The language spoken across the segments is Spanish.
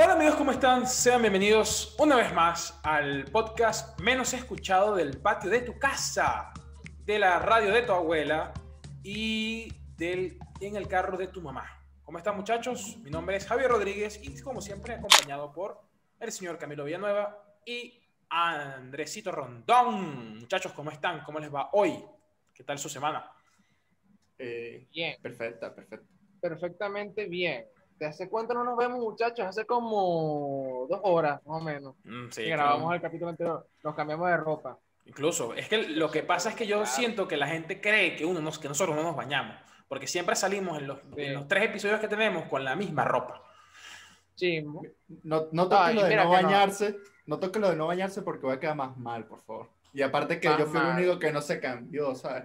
Hola amigos, ¿cómo están? Sean bienvenidos una vez más al podcast menos escuchado del patio de tu casa, de la radio de tu abuela y del en el carro de tu mamá. ¿Cómo están muchachos? Mi nombre es Javier Rodríguez y como siempre acompañado por el señor Camilo Villanueva y Andresito Rondón. Muchachos, ¿cómo están? ¿Cómo les va hoy? ¿Qué tal su semana? Eh, Bien, perfecta, perfecta. perfectamente bien. ¿De hace cuánto no nos vemos, muchachos? Hace como dos horas, más o menos. Mm, sí, que grabamos claro. el capítulo anterior. Nos cambiamos de ropa. Incluso, es que lo que pasa es que yo siento que la gente cree que, uno nos- que nosotros no nos bañamos, porque siempre salimos en los, Sí. en los tres episodios que tenemos con la misma ropa. Sí, No, no toque Ay, lo de no no. bañarse. No. toque lo de no bañarse porque voy a quedar más mal, por favor. Y aparte que Más yo fui el mal. único que no se cambió, ¿sabes?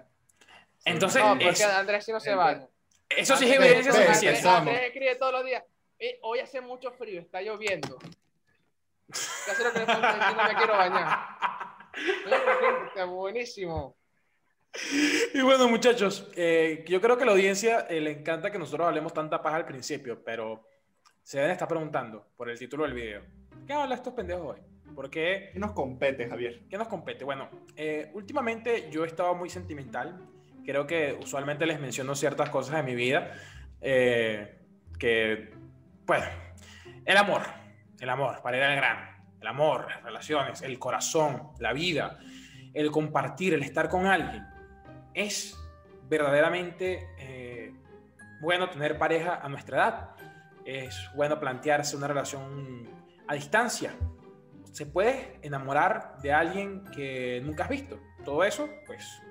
Entonces, no, porque es- Andrés sí no se baña. Eso sí es Ve, evidencia ve, suficiente. Andrés escribe todos los días. "Eh, hoy hace mucho frío, está lloviendo. ¿Qué hace lo que le falta decir? No me quiero bañar. Está buenísimo. Y bueno, muchachos, eh, yo creo que a la audiencia eh, le encanta que nosotros hablemos tanta paja al principio, pero se deben estar preguntando por el título del video. ¿Qué hablan estos pendejos hoy? ¿Por qué? ¿Qué nos compete, Javier? ¿Qué nos compete? Bueno, eh, últimamente yo he estado muy sentimental. Creo que usualmente les menciono ciertas cosas de mi vida. eh, que, bueno, el amor, el amor, para ir al grano. El amor, las relaciones, el corazón, la vida, el compartir, el estar con alguien. Es verdaderamente eh, bueno tener pareja a nuestra edad. Es bueno plantearse una relación a distancia, se puede enamorar de alguien que nunca has visto. Todo eso, pues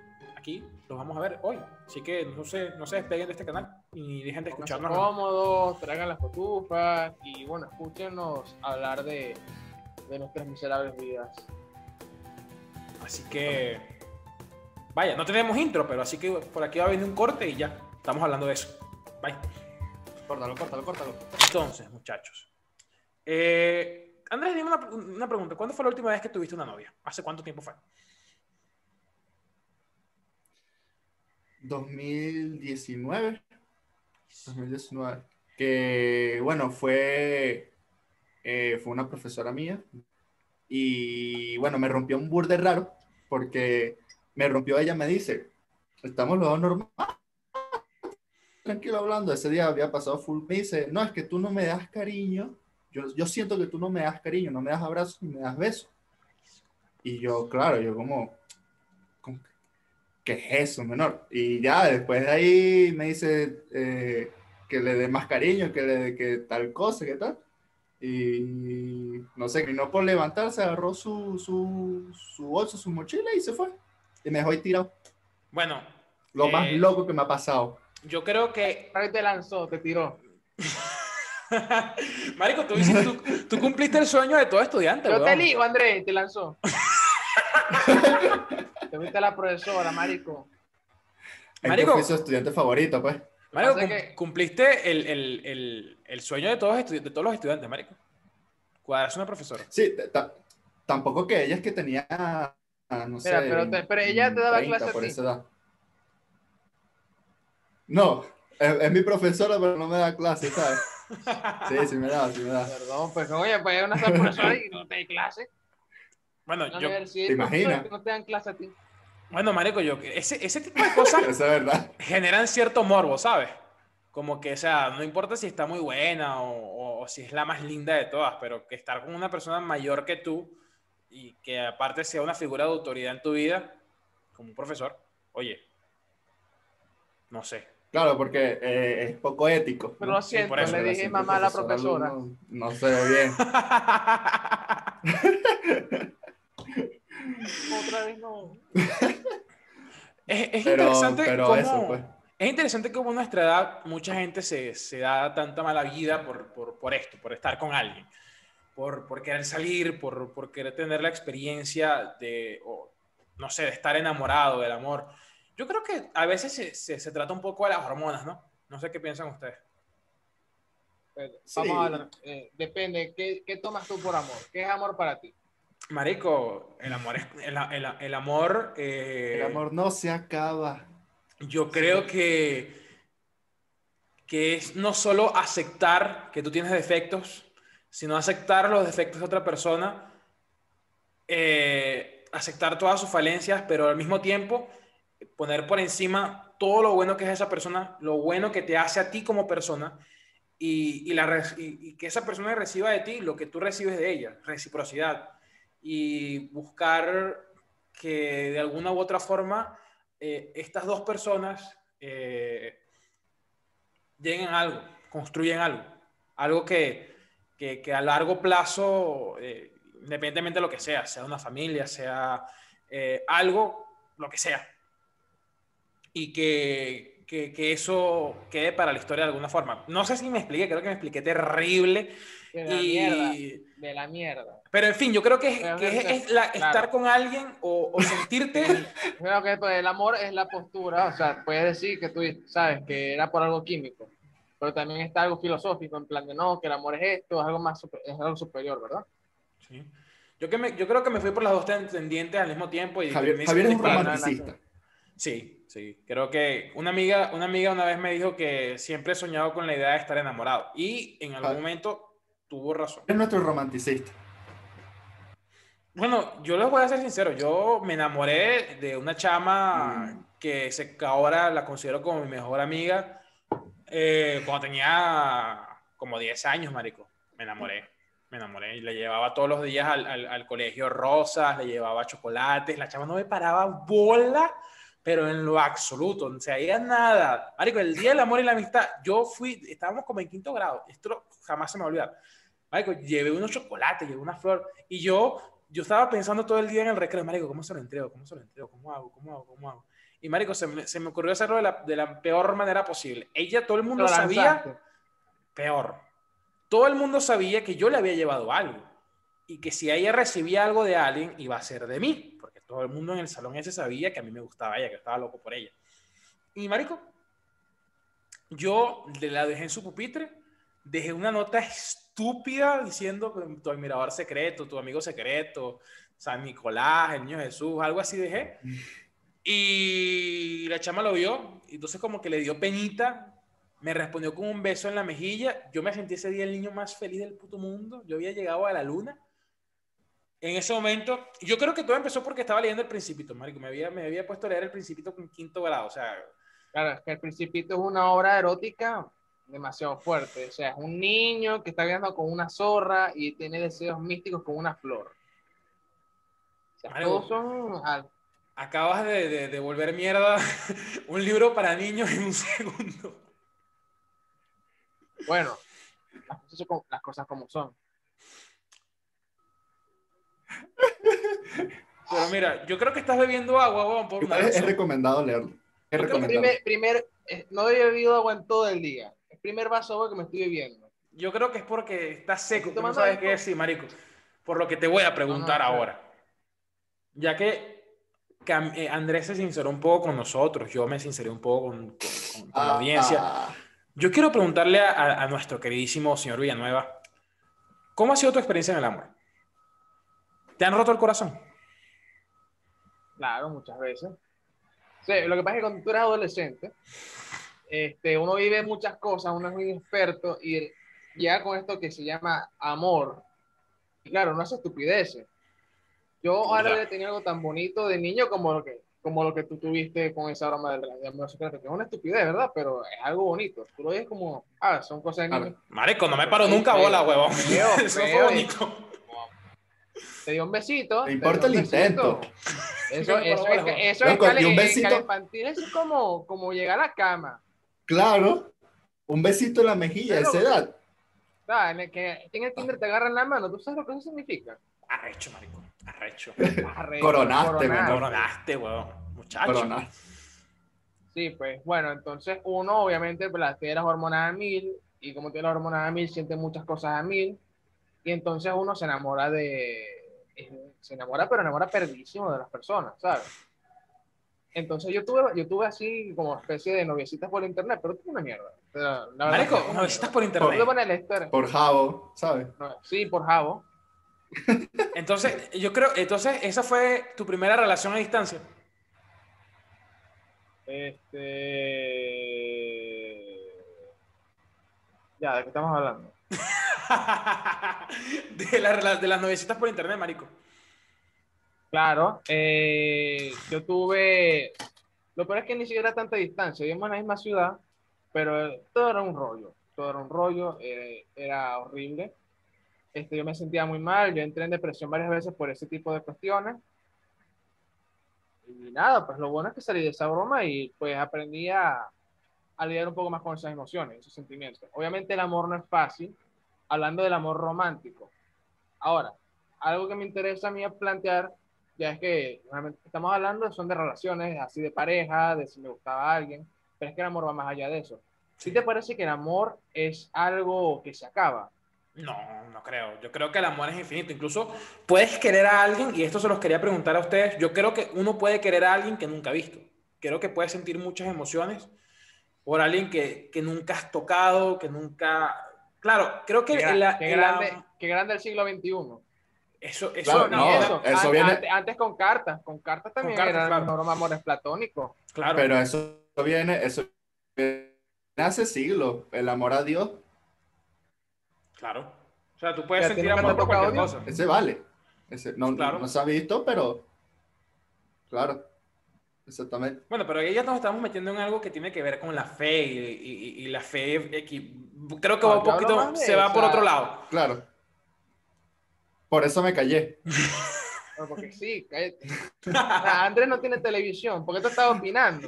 aquí lo vamos a ver hoy. Así que no se, no se despeguen de este canal y dejen de escucharnos. cómodos, traigan las cotufas y bueno, escúchenos hablar de, de nuestras miserables vidas. Así que, vaya, no tenemos intro, pero así que por aquí va a venir un corte y ya estamos hablando de eso. Bye. Córtalo, córtalo, córtalo. Entonces, muchachos. Eh, Andrés, dime una, una pregunta. ¿Cuándo fue la última vez que tuviste una novia? ¿Hace cuánto tiempo fue? 2019. 2019. Que, bueno, fue, eh, fue una profesora mía. Y, bueno, me rompió un burde raro porque me rompió ella, me dice, estamos los dos normal. Tranquilo hablando, ese día había pasado full. Me dice, no, es que tú no me das cariño. Yo, yo siento que tú no me das cariño, no me das abrazos ni me das besos. Y yo, claro, yo como, como, ¿qué es eso, menor? Y ya después de ahí me dice eh, que le dé más cariño, que le dé que tal cosa, que tal. Y no sé, que no por levantarse, agarró su, su, su bolso, su mochila y se fue. Y me dejó ahí tirado. Bueno, Lo más Eh, loco que me ha pasado. yo creo que te lanzó, te tiró. Marico, tú, hiciste- tú- tú cumpliste el sueño de todo estudiante, Yo te weón. elijo, Andrés, te lanzó. te viste a la profesora, marico. Es que Marico. fui su estudiante favorito, pues. Marico, cum- que- cumpliste el, el- el- el sueño de todos, estu- de todos los estudiantes, marico. Cuadrarse una profesora. Sí, tampoco que ella es que tenía, ah, no sé. Pero te- pero ella te daba 30 clase a por ti. esa edad. No, es, es mi profesora, pero no me da clase, ¿sabes? Sí, sí me da, sí me da. Perdón, pues oye, pues es una profesora y no te da clase. Bueno, la yo, ¿te imaginas? que no te dan clase a ti. bueno, marico, yo, ese, ese tipo de cosas Esa es verdad. generan cierto morbo, ¿sabes? Como que, o sea, no importa si está muy buena o, o- o si es la más linda de todas, pero que estar con una persona mayor que tú y que aparte sea una figura de autoridad en tu vida, como un profesor, oye, no sé. Claro, porque eh, es poco ético. Pero ¿no? lo siento, por eso, le dije mamá a la profesora. No se ve bien. Otra vez no. Es, es Pero, interesante pero cómo, eso, pues. es interesante cómo a nuestra edad mucha gente se, se da tanta mala vida por, por, por esto, por estar con alguien, por, por querer salir, por, por querer tener la experiencia de, o, no sé, de estar enamorado del amor. Yo creo que a veces se, se, se trata un poco de las hormonas, ¿no? No sé qué piensan ustedes. Pero Sí. Vamos a hablar. eh, depende, ¿qué, ¿qué tomas tú por amor? ¿Qué es amor para ti? Marico, el amor el, el, el amor, eh, El amor no se acaba. Yo creo que, que es no solo aceptar que tú tienes defectos, sino aceptar los defectos de otra persona, eh, aceptar todas sus falencias, pero al mismo tiempo poner por encima todo lo bueno que es esa persona, lo bueno que te hace a ti como persona y, la, y, que esa persona reciba de ti lo que tú recibes de ella, reciprocidad y buscar que de alguna u otra forma eh, estas dos personas eh, lleguen a algo, construyen algo, algo que, que, a largo plazo, eh, independientemente de lo que sea, sea una familia, sea algo, lo que sea, y que, que, eso quede para la historia de alguna forma. No sé si me expliqué, creo que me expliqué terrible. De la mierda. De la mierda. Pero en fin, yo creo que es, que es, estar con alguien o, o sentirte. creo que pues, el amor es la postura, o sea, puedes decir que tú sabes que era por algo químico, pero también está algo filosófico, en plan de no, que el amor es esto, es algo más es algo superior, ¿verdad? Sí. Yo, que me, yo creo que me fui por las dos tendientes al mismo tiempo. Y Javier, Javier es un romanticista. Sí, Sí, creo que una amiga, una amiga una vez me dijo que siempre he soñado con la idea de estar enamorado y en algún momento tuvo razón. Es nuestro romanticista. Bueno, yo les voy a ser sincero, yo me enamoré de una chama que se, ahora la considero como mi mejor amiga eh, cuando tenía como 10 años, marico. Me enamoré, me enamoré y le llevaba todos los días al, al, al colegio rosas, le llevaba chocolates, la chama no me paraba bola pero en lo absoluto, no se había nada. Marico, el día del amor y la amistad, yo fui, estábamos como en quinto grado, esto jamás se me va a olvidar. Marico, llevé unos chocolates, llevé una flor, y yo, yo estaba pensando todo el día en el recreo, Marico, ¿cómo se lo entrego? ¿Cómo se lo entrego? ¿Cómo hago? ¿Cómo hago? ¿Cómo hago? Y Marico, se me, se me ocurrió hacerlo de la, de la, peor manera posible. Ella, todo el mundo sabía, peor. Todo el mundo sabía que yo le había llevado algo, y que si ella recibía algo de alguien, iba a ser de mí todo el mundo en el salón ese sabía que a mí me gustaba ella, que estaba loco por ella. Y marico, yo la dejé en su pupitre, dejé una nota estúpida diciendo tu admirador secreto, tu amigo secreto, San Nicolás, el niño Jesús, algo así dejé. Y la chama lo vio, y entonces como que le dio penita, me respondió con un beso en la mejilla. Yo me sentí ese día el niño más feliz del puto mundo. Yo había llegado a la luna en ese momento, yo creo que todo empezó porque estaba leyendo El Principito, marico. Me había, me había puesto a leer El Principito con quinto grado, o sea... Claro, es que El Principito es una obra erótica demasiado fuerte. O sea, es un niño que está viendo con una zorra y tiene deseos místicos con una flor. O sea, todos son... Acabas de, de, volver mierda un libro para niños en un segundo. Bueno, las cosas como son. Pero mira, yo creo que estás bebiendo agua, por es, recomendado leerlo. Es recomendado. Primer, eh, no he bebido agua en todo el día. Primer vaso de agua que me estoy bebiendo. Yo creo que es porque estás seco, no sabes qué decir, marico. Por lo que te voy a preguntar ahora. Ya que eh, Andrés se sinceró un poco con nosotros, yo me sinceré un poco con, la ah, audiencia. Ah. Yo quiero preguntarle a, a nuestro queridísimo señor Villanueva, ¿cómo ha sido tu experiencia en el amor? ¿Te han roto el corazón? Claro, muchas veces. Sí, lo que pasa es que cuando tú eres adolescente, este, uno vive muchas cosas, uno es muy experto y ya con esto que se llama amor. Y claro, no hace estupideces. Yo ahora tenía algo tan bonito de niño como lo que, como lo que tú tuviste con esa broma del, amor secreto, que es una estupidez, ¿verdad? Pero es algo bonito. Tú lo ves como, ah, son cosas de niño. Marico, no me paro nunca bola, huevón. Eso fue bonito te dio un besito. Te importa el intento. Eso, eso, es, eso es cali, un besito. infantil, es como, como llegar a la cama. Claro, un besito en la mejilla, esa edad. En el que en el Tinder te agarran la mano, ¿tú sabes lo que eso significa? Arrecho, marico. Arrecho. Arrecho coronaste, coronaste, coronaste, weón. Muchacho. Coronaste. Sí, pues bueno, entonces uno obviamente pues, tiene las hormonas a mil y como tiene las hormonas a mil siente muchas cosas a mil y entonces uno se enamora de, se enamora, pero enamora perdidísimo de las personas, ¿sabes? Entonces yo tuve, yo tuve así como especie de noviecitas por internet, pero tuve una mierda. La Marico, noviecitas por internet. Por, por Javo, ¿sabes? sí, por Javo. Entonces, yo creo, entonces, esa fue tu primera relación a distancia. Este. Ya, ¿de qué estamos hablando? de, la- de las novecitas por internet, marico. Claro, eh, yo tuve, lo peor es que ni siquiera era tanta distancia, vivimos en la misma ciudad, pero todo era un rollo, todo era un rollo, eh, era horrible. Este, yo me sentía muy mal, yo entré en depresión varias veces por ese tipo de cuestiones. Y nada, pues lo bueno es que salí de esa broma y pues aprendí a, a lidiar un poco más con esas emociones, esos sentimientos. Obviamente el amor no es fácil, hablando del amor romántico. Ahora, algo que me interesa a mí plantear, ya es que estamos hablando son de relaciones así de pareja, de si me gustaba a alguien, pero es que el amor va más allá de eso. ¿Sí te parece que el amor es algo que se acaba? No, no creo. Yo creo que el amor es infinito. Incluso puedes querer a alguien, y esto se los quería preguntar a ustedes, yo creo que uno puede querer a alguien que nunca ha visto. Creo que puedes sentir muchas emociones por alguien que, que nunca has tocado, que nunca... Claro, creo que Qué, qué grande, qué grande el siglo XXI. Eso, eso, Claro, no, eso. viene- Antes, antes con cartas, con cartas también cartas, eran claro. amores platónicos. claro. Pero eso viene, eso viene hace siglos. El amor a Dios, Claro. O sea, tú puedes ¿Y a ti sentir amor por cualquier Dios? cosa. ese vale. Ese, no, Claro. no se ha visto, pero claro. Exactamente. Bueno, pero ahí ya nos estamos metiendo en algo que tiene que ver con la fe y, y- y la fe creo que No, va un poquito, se va por otro lado. Claro. Por eso me callé. No, porque sí, cállate. Andrés no tiene televisión, ¿por qué tú estás opinando?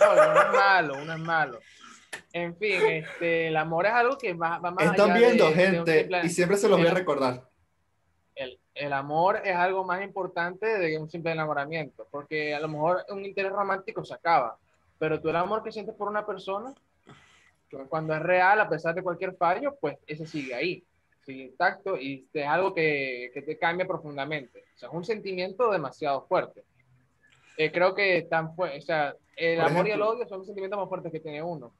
No, uno es malo, uno es malo. En fin, este, el amor es algo que va, va más Están allá viendo, de- de gente, simple- y siempre se los voy a recordar. el, el amor es algo más importante de un simple enamoramiento, porque a lo mejor un interés romántico se acaba, pero tú el amor que sientes por una persona, cuando es real, a pesar de cualquier fallo, pues ese sigue ahí, sigue intacto y es algo que, que te cambia profundamente. O sea, es un sentimiento demasiado fuerte. Eh, creo que tan o sea, el Por amor y el ejemplo- odio son los sentimientos más fuertes que tiene uno.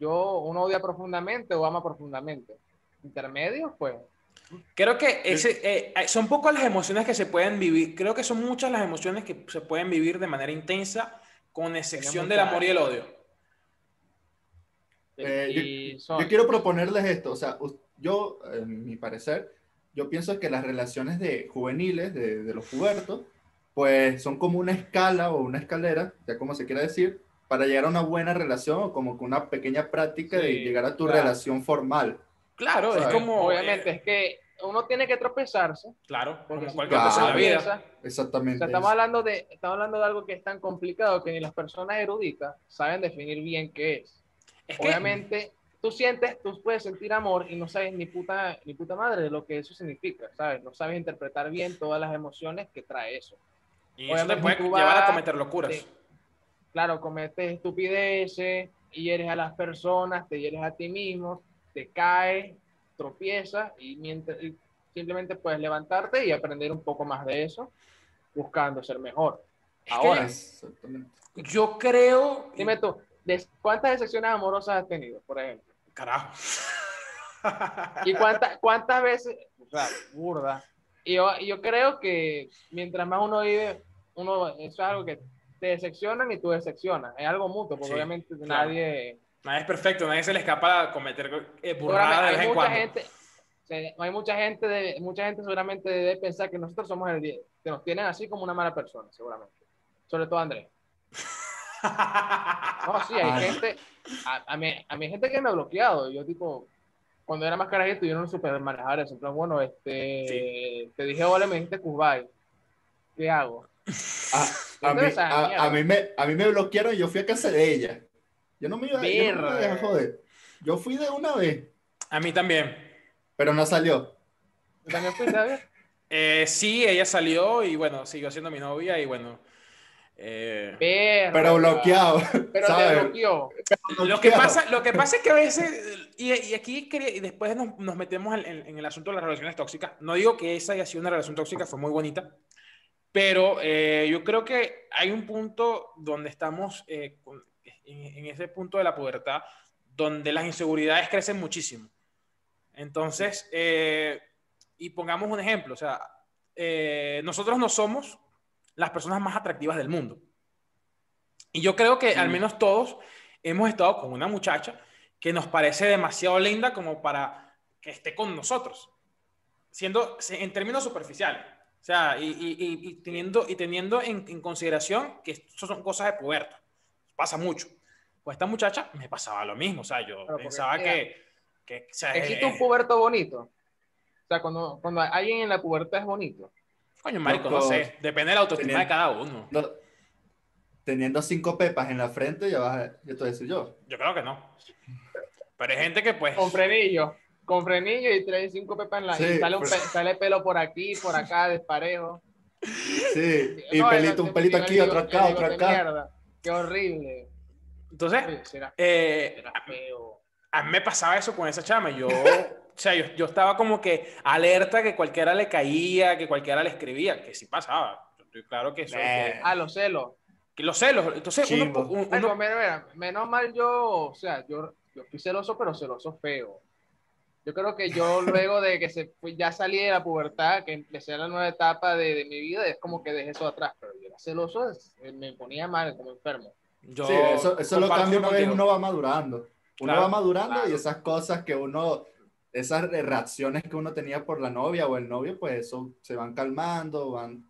Yo, uno odia profundamente o ama profundamente. Intermedios, pues, Creo que ese, eh, son pocas las emociones que se pueden vivir. Creo que son muchas las emociones que se pueden vivir de manera intensa, con excepción del amor y el odio. Eh, yo- son- Yo quiero proponerles esto, o sea, yo, en mi parecer, yo pienso que las relaciones de juveniles, de, de los pubertos, pues son como una escala o una escalera, ya como se quiera decir, para llegar a una buena relación o como una pequeña práctica de Sí, llegar a tu claro. relación formal. Claro, es ¿Sabes? como. Obviamente, eh, es que uno tiene que tropezarse, claro, porque como si cualquier cosa en la vida. tropiezas, o Exactamente. sea, estamos hablando, de, estamos hablando de algo que es tan complicado que ni las personas eruditas saben definir bien qué es. Es que, Obviamente, tú sientes, tú puedes sentir amor y no sabes ni puta, ni puta madre de lo que eso significa, ¿sabes? No sabes interpretar bien todas las emociones que trae eso. y eso te obviamente puede llevar a cometer locuras. Claro, cometes estupideces, hieres a las personas, te hieres a ti mismo, te caes, tropiezas y, mientras, y simplemente puedes levantarte y aprender un poco más de eso, buscando ser mejor. Es que Ahora, Exactamente. yo creo. dime tú, ¿de ¿cuántas decepciones amorosas has tenido, por ejemplo? Carajo. ¿Y cuántas, cuántas veces? O sea, burda. Y yo, yo creo que mientras más uno vive, uno, eso es algo que te decepcionan y tú decepcionas. Es algo mutuo, porque Sí, obviamente claro. nadie... Nadie es perfecto, nadie se le escapa a cometer eh, burradas de vez en cuando. gente, hay mucha gente, de, mucha gente seguramente debe pensar que nosotros somos el 10, que nos tienen así como una mala persona, seguramente. Sobre todo Andrés. No, sí, hay Ay. gente, a, a mí, a mí hay gente que me ha bloqueado. Yo, tipo, cuando era más carajito, yo no supe manejar eso. En plan, bueno, este, te dije hola, me dijiste Kubai. ¿Qué hago? A, a mí, Entonces, ah, a- mierda. a mí me, a mí me bloquearon y yo fui a casa de ella. Yo no me iba, yo no me iba a dejar joder. Yo fui de una vez, A mí también. pero no salió. ¿Tú también David? Eh, sí, ella salió y bueno, siguió siendo mi novia y bueno. Eh. Pero bloqueado. Pero te ¿sabes? bloqueó. Lo que, pasa, lo que pasa es que a veces, y, y aquí quería- y después nos, nos metemos en, en- en el asunto de las relaciones tóxicas. No digo que esa haya sido una relación tóxica, fue muy bonita, pero eh, yo creo que hay un punto donde estamos, eh, en, en ese punto de la pubertad, donde las inseguridades crecen muchísimo. Entonces, eh, y pongamos un ejemplo, o sea, eh, nosotros no somos las personas más atractivas del mundo. Y yo creo que al menos todos hemos estado con una muchacha que nos parece demasiado linda como para que esté con nosotros, siendo en términos superficiales. O sea, y, y, y teniendo, y teniendo en, en, consideración que esto son cosas de puberto. Pasa mucho. Pues esta muchacha me pasaba lo mismo. O sea, yo pensaba que, que... o sea, ¿Existe un puberto bonito? O sea, cuando, cuando alguien en la pubertad es bonito. Coño, marico, no, sé. Depende de la autoestima de cada uno. No, teniendo cinco pepas en la frente, ya vas a, ya te voy a decir yo. Yo creo que no. Pero hay gente que pues... Con frenillo, con frenillo y trae cinco pepas en la... Sí, y sale, un pe sale pelo por aquí, por acá, desparejo. Sí, y no, pelito, un pelito aquí, otro acá, otro acá. Mierda. Qué horrible. Entonces, sí, será, eh, será a mí me pasaba eso con esa chama. Yo, o sea, yo, yo, estaba como que alerta que cualquiera le caía, que cualquiera le escribía, que sí pasaba. Yo estoy claro que eso... Eh. Ah, los celos. Que los celos. Entonces, uno, uno, uno... Mira, mira, menos mal yo, o sea, yo, yo fui celoso, pero celoso feo. Yo creo que yo luego de que se, ya salí de la pubertad, que empecé la nueva etapa de, de mi vida, es como que dejé eso atrás, pero yo era celoso, me ponía mal, como enfermo. Yo sí, eso, eso lo cambia una vez uno va madurando. Uno claro, va madurando claro. y esas cosas que uno, esas reacciones que uno tenía por la novia o el novio, pues eso se van calmando, van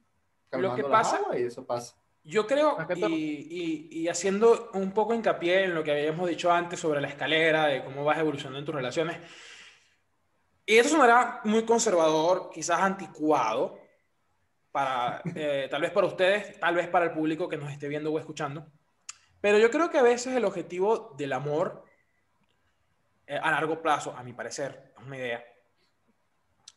calmando lo que pasa, y eso pasa. Yo creo, y, y, y, haciendo un poco hincapié en lo que habíamos dicho antes sobre la escalera, de cómo vas evolucionando en tus relaciones, y eso sonará muy conservador, quizás anticuado, para, eh, tal vez para ustedes, tal vez para el público que nos esté viendo o escuchando. Pero yo creo que a veces el objetivo del amor a largo plazo, a mi parecer, es una idea,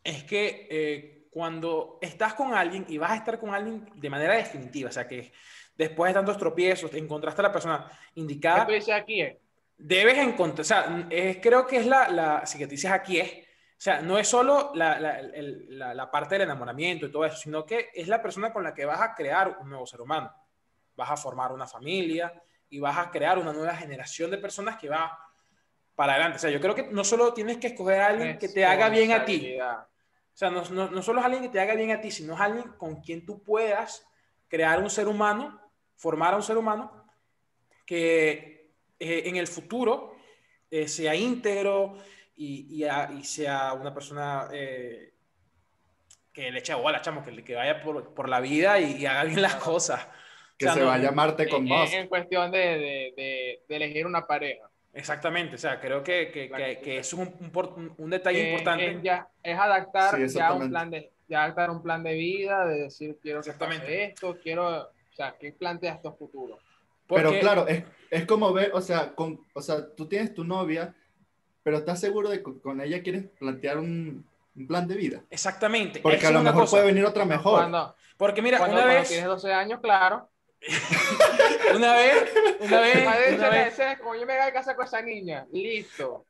es que eh, cuando estás con alguien y vas a estar con alguien de manera definitiva, o sea que después de tantos tropiezos encontraste a la persona indicada. ¿Qué dices aquí? Eh? Debes encontrar, o sea, es, creo que es la, la, si que te dices aquí es, o sea, no es solo la, la, el, la, la, parte del enamoramiento y todo eso, sino que es la persona con la que vas a crear un nuevo ser humano. Vas a formar una familia y vas a crear una nueva generación de personas que va para adelante. O sea, yo creo que no solo tienes que escoger a alguien que te haga bien a ti. O sea, no, no, no solo es alguien que te haga bien a ti, sino es alguien con quien tú puedas crear un ser humano, formar a un ser humano que eh, en el futuro eh, sea íntegro, y, y, a, y sea una persona eh, que le eche bola, chamo, que, que vaya por, por la vida y, y, haga bien las cosas. Que o sea, se no, vaya a amarte con más. En, en, cuestión de, de, de, de, elegir una pareja. Exactamente, o sea, creo que, que, que, que es un, un, un detalle eh, importante. Eh, ya, es adaptar sí, ya un plan de ya adaptar un plan de vida, de decir quiero que pase esto, quiero, o sea, ¿qué planteas tu futuro? Porque... Pero claro, es, es como ver, o sea, con, o sea, tú tienes tu novia pero ¿estás seguro de que con ella quieres plantear un, un plan de vida? Exactamente. Porque a lo mejor cosa. puede venir otra mejor. Cuando, Porque mira, cuando, una cuando vez... tienes 12 años, claro. una vez, una vez, una vez. como yo me voy a casa con esa niña, listo.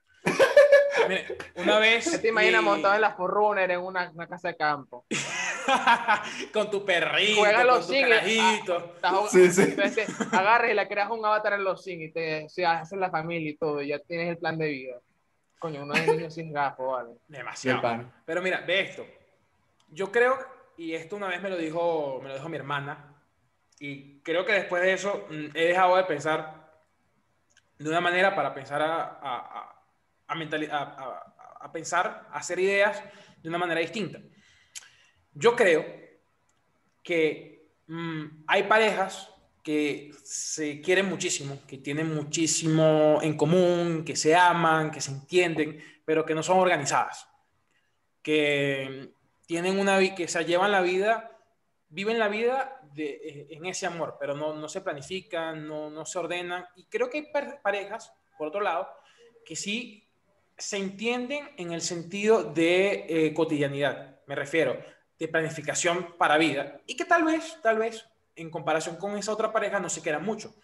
Mire, una vez. te imaginas y... montado en la Forrunner en una, una, casa de campo? con tu perrito, Juega con los tu carajito. Ah, sí, sí. Entonces, agarras y le creas un avatar en los sing y te se haces la familia y todo, y ya tienes el plan de vida. Coño, uno de niños sin gafo, vale. Demasiado. Pero mira, ve esto. Yo creo, y esto una vez me lo dijo, me lo dijo mi hermana, y creo que después de eso mm, he dejado de pensar de una manera para pensar a, a, a, a, a pensar, a hacer ideas de una manera distinta. Yo creo que mmm, hay parejas que se quieren muchísimo, que tienen muchísimo en común, que se aman, que se entienden, pero que no son organizadas, que tienen una que se llevan la vida, viven la vida de, eh, en ese amor, pero no, no se planifican, no, no, se ordenan. Y creo que hay parejas, por otro lado, que sí se entienden en el sentido de eh, cotidianidad, me refiero, de planificación para vida, y que tal vez, tal vez, en comparación con esa otra pareja no se queda mucho.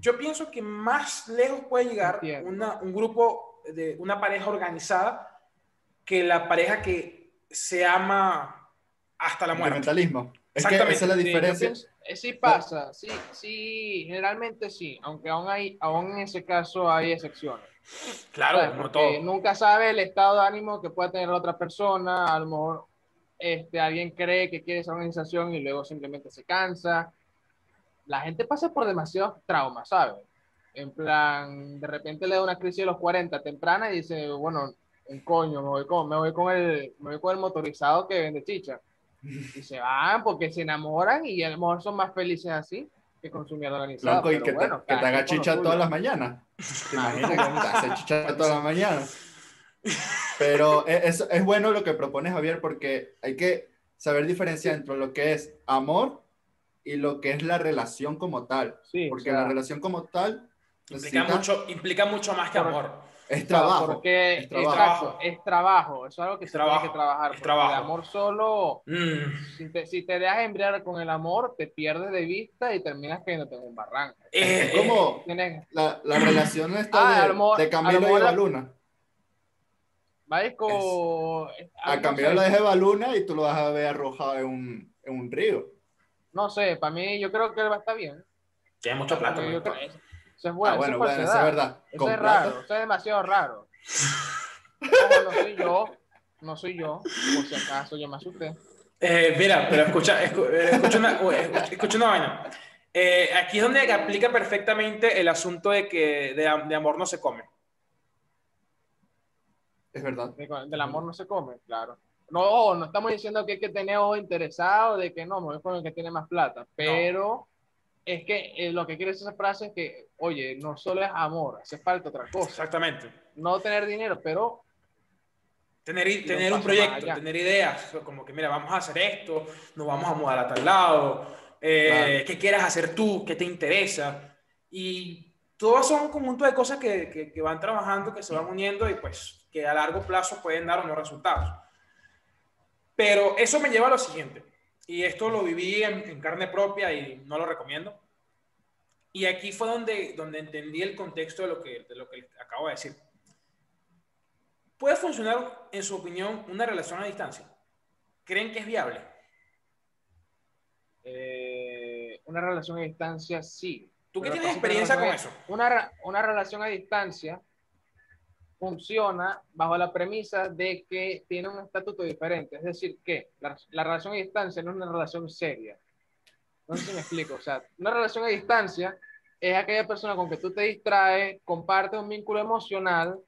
Yo pienso que más lejos puede llegar una, un grupo de una pareja organizada que la pareja que se ama hasta la muerte. El mentalismo. Es que esa es la diferencia. Sí, sí pasa, sí, sí, generalmente sí, aunque aún, hay, aún en ese caso hay excepciones. Claro, no todo. Nunca sabe el estado de ánimo que pueda tener la otra persona, a lo mejor este, alguien cree que quiere esa organización y luego simplemente se cansa. La gente pasa por demasiados traumas, ¿sabes? En plan, de repente le da una crisis de los 40 temprana y dice, bueno, un coño, me voy con, me voy con, el, me voy con el motorizado que vende chicha. Y se van porque se enamoran y a lo mejor son más felices así que con su mierda organizada. Loco, y que, te- bueno, que cada te haga chicha todas las mañanas. ¿Te imaginas que te hace chicha todas las mañanas? Pero e- es, es bueno lo que propone Javier porque hay que saber diferenciar entre lo que es amor y lo que es la relación como tal. Sí, Porque o sea, la relación como tal Implica necesita- mucho, implica mucho más que Por- amor. Es trabajo. Porque, es trabajo. exacto, es trabajo, eso es algo que Es se trabajo, tiene que trabajar. es porque trabajo. El amor solo, Mm. si te, si te dejas embriagar con el amor, te pierdes de vista y terminas cayéndote en un barranco. Eh, Es como Tienes, la, la relación Ah, esta a de, mejor- de a lo Camilo y mejor la- Evaluna. Marico, A no Camilo lo deja Evaluna y tú lo vas a ver arrojado en un, en un río. No sé, para mí yo creo que él va a estar bien. Tiene mucho plata. Eso es bueno, ah, bueno, eso es bueno, eso es verdad. Eso Con es plata- raro, eso es demasiado raro. No soy yo, no soy yo, por si acaso yo me asusté. Eh, mira, pero escucha, escu- eh, escucha, una, escucha- una vaina. Eh, aquí es donde aplica perfectamente el asunto de que de, de amor no se come. Es verdad. De- Del amor no se come, claro. No, no estamos diciendo que hay que tener ojo interesado, de que no, me voy con el que tiene más plata, pero es que eh, lo que quiere decir esa frase es que, oye, no solo es amor, hace falta otra cosa. Exactamente. No tener dinero, pero Tener, tener un proyecto, tener ideas, como que mira, vamos a hacer esto, nos vamos a mudar a tal lado, eh, Claro. qué quieres hacer tú, qué te interesa. Y todo son un conjunto de cosas que, que- que van trabajando, que se van uniendo y pues que a largo plazo pueden dar unos resultados. Pero eso me lleva a lo siguiente, y esto lo viví en, en carne propia y no lo recomiendo. Y aquí fue donde, donde entendí el contexto de lo, que, de lo que acabo de decir. ¿Puede funcionar, en su opinión, una relación a distancia? ¿Creen que es viable? eh, una relación a distancia sí. ¿Tú qué tienes experiencia con eso? Una, una relación a distancia funciona bajo la premisa de que tiene un estatuto diferente. Es decir, que la, la relación a distancia no es una relación seria. No sé si me explico. O sea, una relación a distancia es aquella persona con que tú te distraes, compartes un vínculo emocional,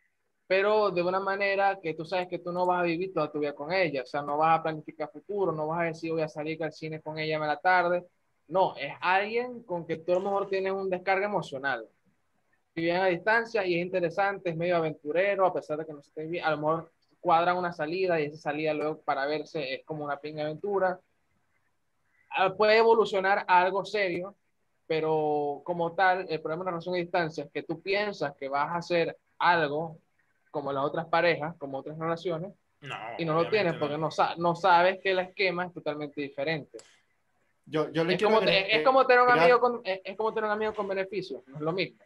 pero de una manera que tú sabes que tú no vas a vivir toda tu vida con ella. O sea, no vas a planificar futuro, no vas a decir voy a salir al cine con ella en la tarde. No, es alguien con que tú a lo mejor tienes un descarga emocional. Viven a distancia y es interesante, es medio aventurero, a pesar de que no se esté bien. A lo mejor cuadran una salida y esa salida luego para verse es como una pinga aventura. Ah, Puede evolucionar a algo serio, pero como tal, el problema de una relación a distancia es que tú piensas que vas a hacer algo como las otras parejas, como otras relaciones, No. y no lo tienes no. porque no, sa- no sabes que el esquema es totalmente diferente. Yo, yo le Es como, agregar- te- es, como tener un amigo con, es, es como tener un amigo con beneficios, no es lo mismo.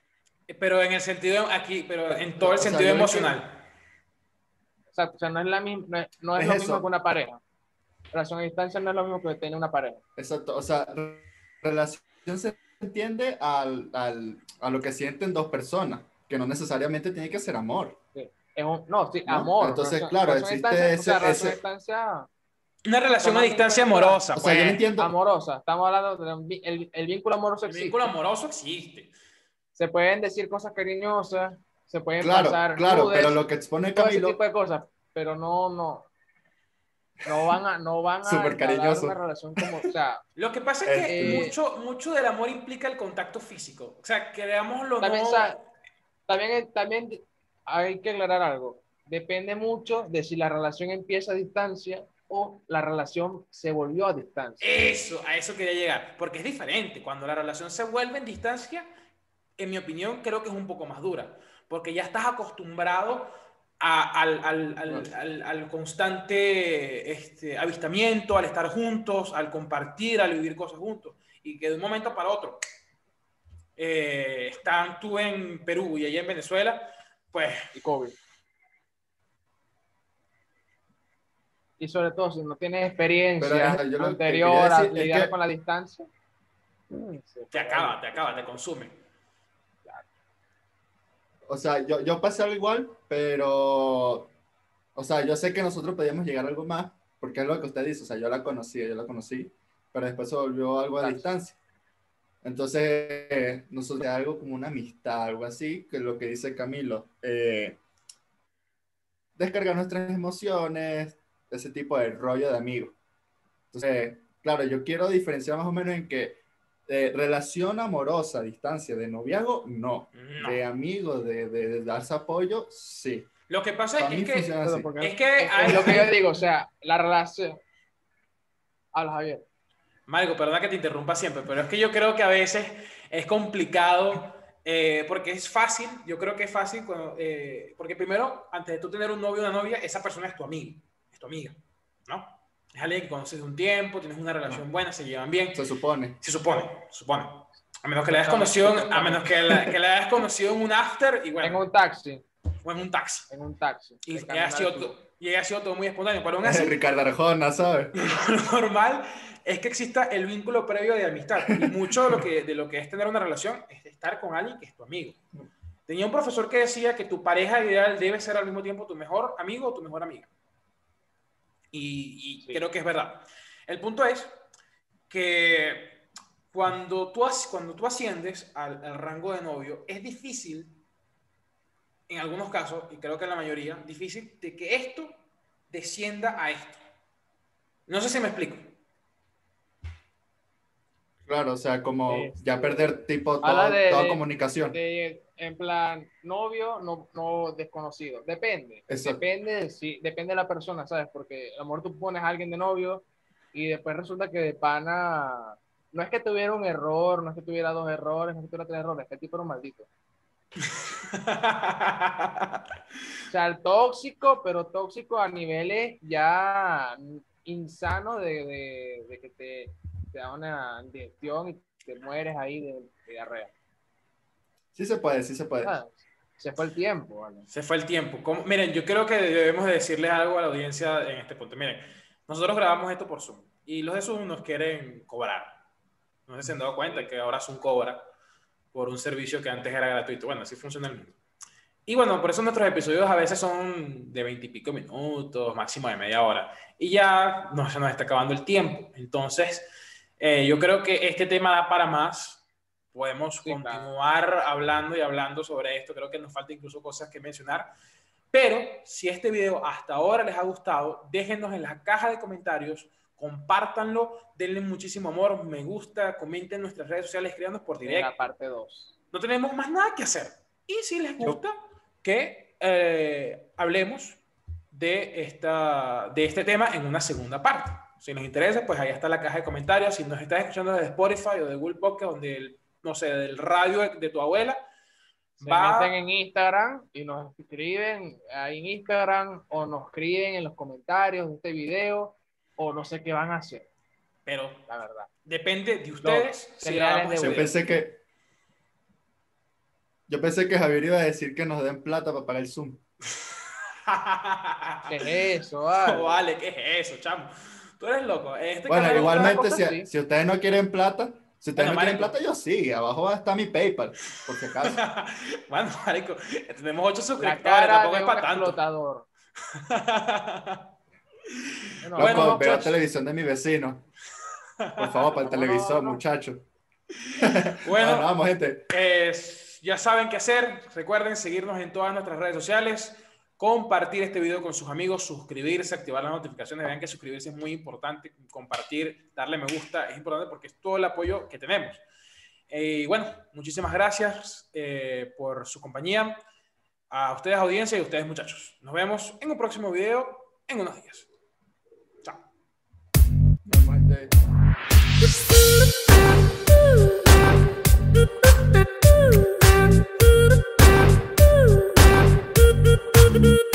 Pero en el sentido, aquí, pero en todo el O sea, sentido emocional. Exacto, o sea, no es, la misma, no es, no es Es lo eso. mismo que una pareja. Relación a distancia no es lo mismo que tener una pareja. Exacto, o sea, re- relación se entiende al, al- a lo que sienten dos personas, que no necesariamente tiene que ser amor. Es un, no, sí, ¿No? amor. Entonces, relación- claro, relación existe o sea, ese- relación a ese- distancia Una relación a distancia amorosa. O sea, yo pues. entiendo. amorosa. Estamos hablando del el, el vínculo amoroso El existe. vínculo amoroso existe. Se pueden decir cosas cariñosas, se pueden Claro, pasar claro, nudes, pero lo que expone todo ese Camilo, tipo de cosas, pero no, no, no van a, no van a Súper entablar cariñoso. una relación como, o sea, Lo que pasa es que Eh, mucho, mucho del amor implica el contacto físico. O sea, creámoslo También no... sa- también, también hay que aclarar algo. Depende mucho de si la relación empieza a distancia o la relación se volvió a distancia. Eso, a eso quería llegar. Porque es diferente. Cuando la relación se vuelve en distancia, en mi opinión, creo que es un poco más dura. Porque ya estás acostumbrado a- al, al- al- al- al constante este, avistamiento, al estar juntos, al compartir, al vivir cosas juntos. Y que de un momento para otro eh, están tú en Perú y ella en Venezuela, pues Y COVID. Y sobre todo, si no tienes experiencia Pero, que anterior quería a es lidiar que- con la distancia, te acaba, te acaba, te consume. O sea, yo, yo pasé algo igual, pero, o sea, yo sé que nosotros podíamos llegar a algo más, porque es lo que usted dice, o sea, yo la conocí, yo la conocí, pero después se volvió algo a distancia. Entonces, eh, nosotros algo como una amistad, algo así, que es lo que dice Camilo. Eh, descargar nuestras emociones, ese tipo de rollo de amigo. Entonces, claro, yo quiero diferenciar más o menos en que eh, relación amorosa a distancia de noviazgo, no. No. De amigo, de, de- de darse apoyo, sí. Lo que pasa es que, es que es hay- lo que yo digo, o sea, la relación. Habla, Javier. Marco, perdona que te interrumpa siempre, pero es que yo creo que a veces es complicado eh, porque es fácil, yo creo que es fácil, cuando, eh, porque primero, antes de tú tener un novio o una novia, esa persona es tu amigo, es tu amiga, ¿no? Es alguien que conoces de un tiempo, tienes una relación buena, se llevan bien, Se supone. se supone, se supone. A menos que la hayas conocido, a menos que la, que la hayas conocido en un after y En bueno, un taxi, o en un taxi. en un taxi. Y haya sido, caminar to- y haya sido todo muy espontáneo, pero aún así, Ricardo Arjona, ¿sabes? lo normal es que exista el vínculo previo de amistad. Y mucho de lo, que, de lo que es tener una relación es estar con alguien que es tu amigo. Tenía un profesor que decía que tu pareja ideal debe ser al mismo tiempo tu mejor amigo o tu mejor amiga. Y, y Sí. creo que es verdad. El punto es que cuando tú, as- cuando tú asciendes al, al rango de novio, es difícil, en algunos casos, y creo que en la mayoría, difícil de que esto descienda a esto. No sé si me explico. Claro, o sea, como ya perder tipo habla todo- de- toda de- comunicación. de- en plan, novio, no, no desconocido. Depende. Exacto. Depende de, si, depende de la persona, ¿sabes? Porque a lo mejor tú pones a alguien de novio y después resulta que de pana. No es que tuviera un error, no es que tuviera dos errores, no es que tuviera tres errores, es que el tipo era un maldito. O sea, el tóxico, pero tóxico a niveles ya insanos de, de- de que te, te da una indigestión y te mueres ahí de, de diarrea. Sí se puede, sí se puede. Ah, se fue el tiempo, ¿vale? Se fue el tiempo. ¿Cómo? Miren, yo creo que debemos de decirles algo a la audiencia en este punto. Miren, nosotros grabamos esto por Zoom y los de Zoom nos quieren cobrar. No sé si se han dado cuenta que ahora Zoom cobra por un servicio que antes era gratuito. Bueno, así funciona el mundo. Y bueno, por eso nuestros episodios a veces son de veintipico minutos, máximo de media hora. Y ya no, se nos está acabando el tiempo. Entonces, eh, yo creo que este tema da para más. Podemos Sí, claro. continuar hablando y hablando sobre esto. Creo que nos falta incluso cosas que mencionar. Pero si este video hasta ahora les ha gustado, déjenos en la caja de comentarios, compártanlo, denle muchísimo amor, me gusta, comenten en nuestras redes sociales, escríbanos por En directo la parte 2. no tenemos más nada que hacer. Y si les gusta que eh, hablemos de, esta, de este tema en una segunda parte. Si nos interesa, pues ahí está la caja de comentarios. Si nos estás escuchando desde Spotify o de Google Podcast, donde, el- no sé, del radio de, de tu abuela, Se va... meten en Instagram y nos escriben ahí en Instagram o nos escriben en los comentarios de este video o no sé qué van a hacer, Pero la verdad. depende de ustedes si de ese Yo pensé que. Yo pensé que Javier iba a decir que nos den plata para pagar el Zoom. ¿Qué es eso? vale? Oh, vale, ¿qué es eso, chamo? Tú eres loco. Este Bueno, igualmente, si, si ustedes no quieren plata, si ustedes Bueno, no plata, yo sí. Abajo está mi PayPal, por si acaso. bueno, marico, tenemos 8 La suscriptores, tampoco es para tanto. explotador. Bueno, Loco, Bueno, veo muchachos. televisión de mi vecino. Por favor, para el No, no, televisor, no. muchachos. Bueno, Bueno, vamos, gente. Eh, ya saben qué hacer. Recuerden seguirnos en todas nuestras redes sociales, compartir este video con sus amigos, suscribirse, activar las notificaciones. Vean que suscribirse es muy importante, compartir, darle me gusta, es importante porque es todo el apoyo que tenemos. Eh, y bueno, muchísimas gracias eh, por su compañía, a ustedes audiencia y a ustedes muchachos. Nos vemos en un próximo video en unos días. Chao. Thank you.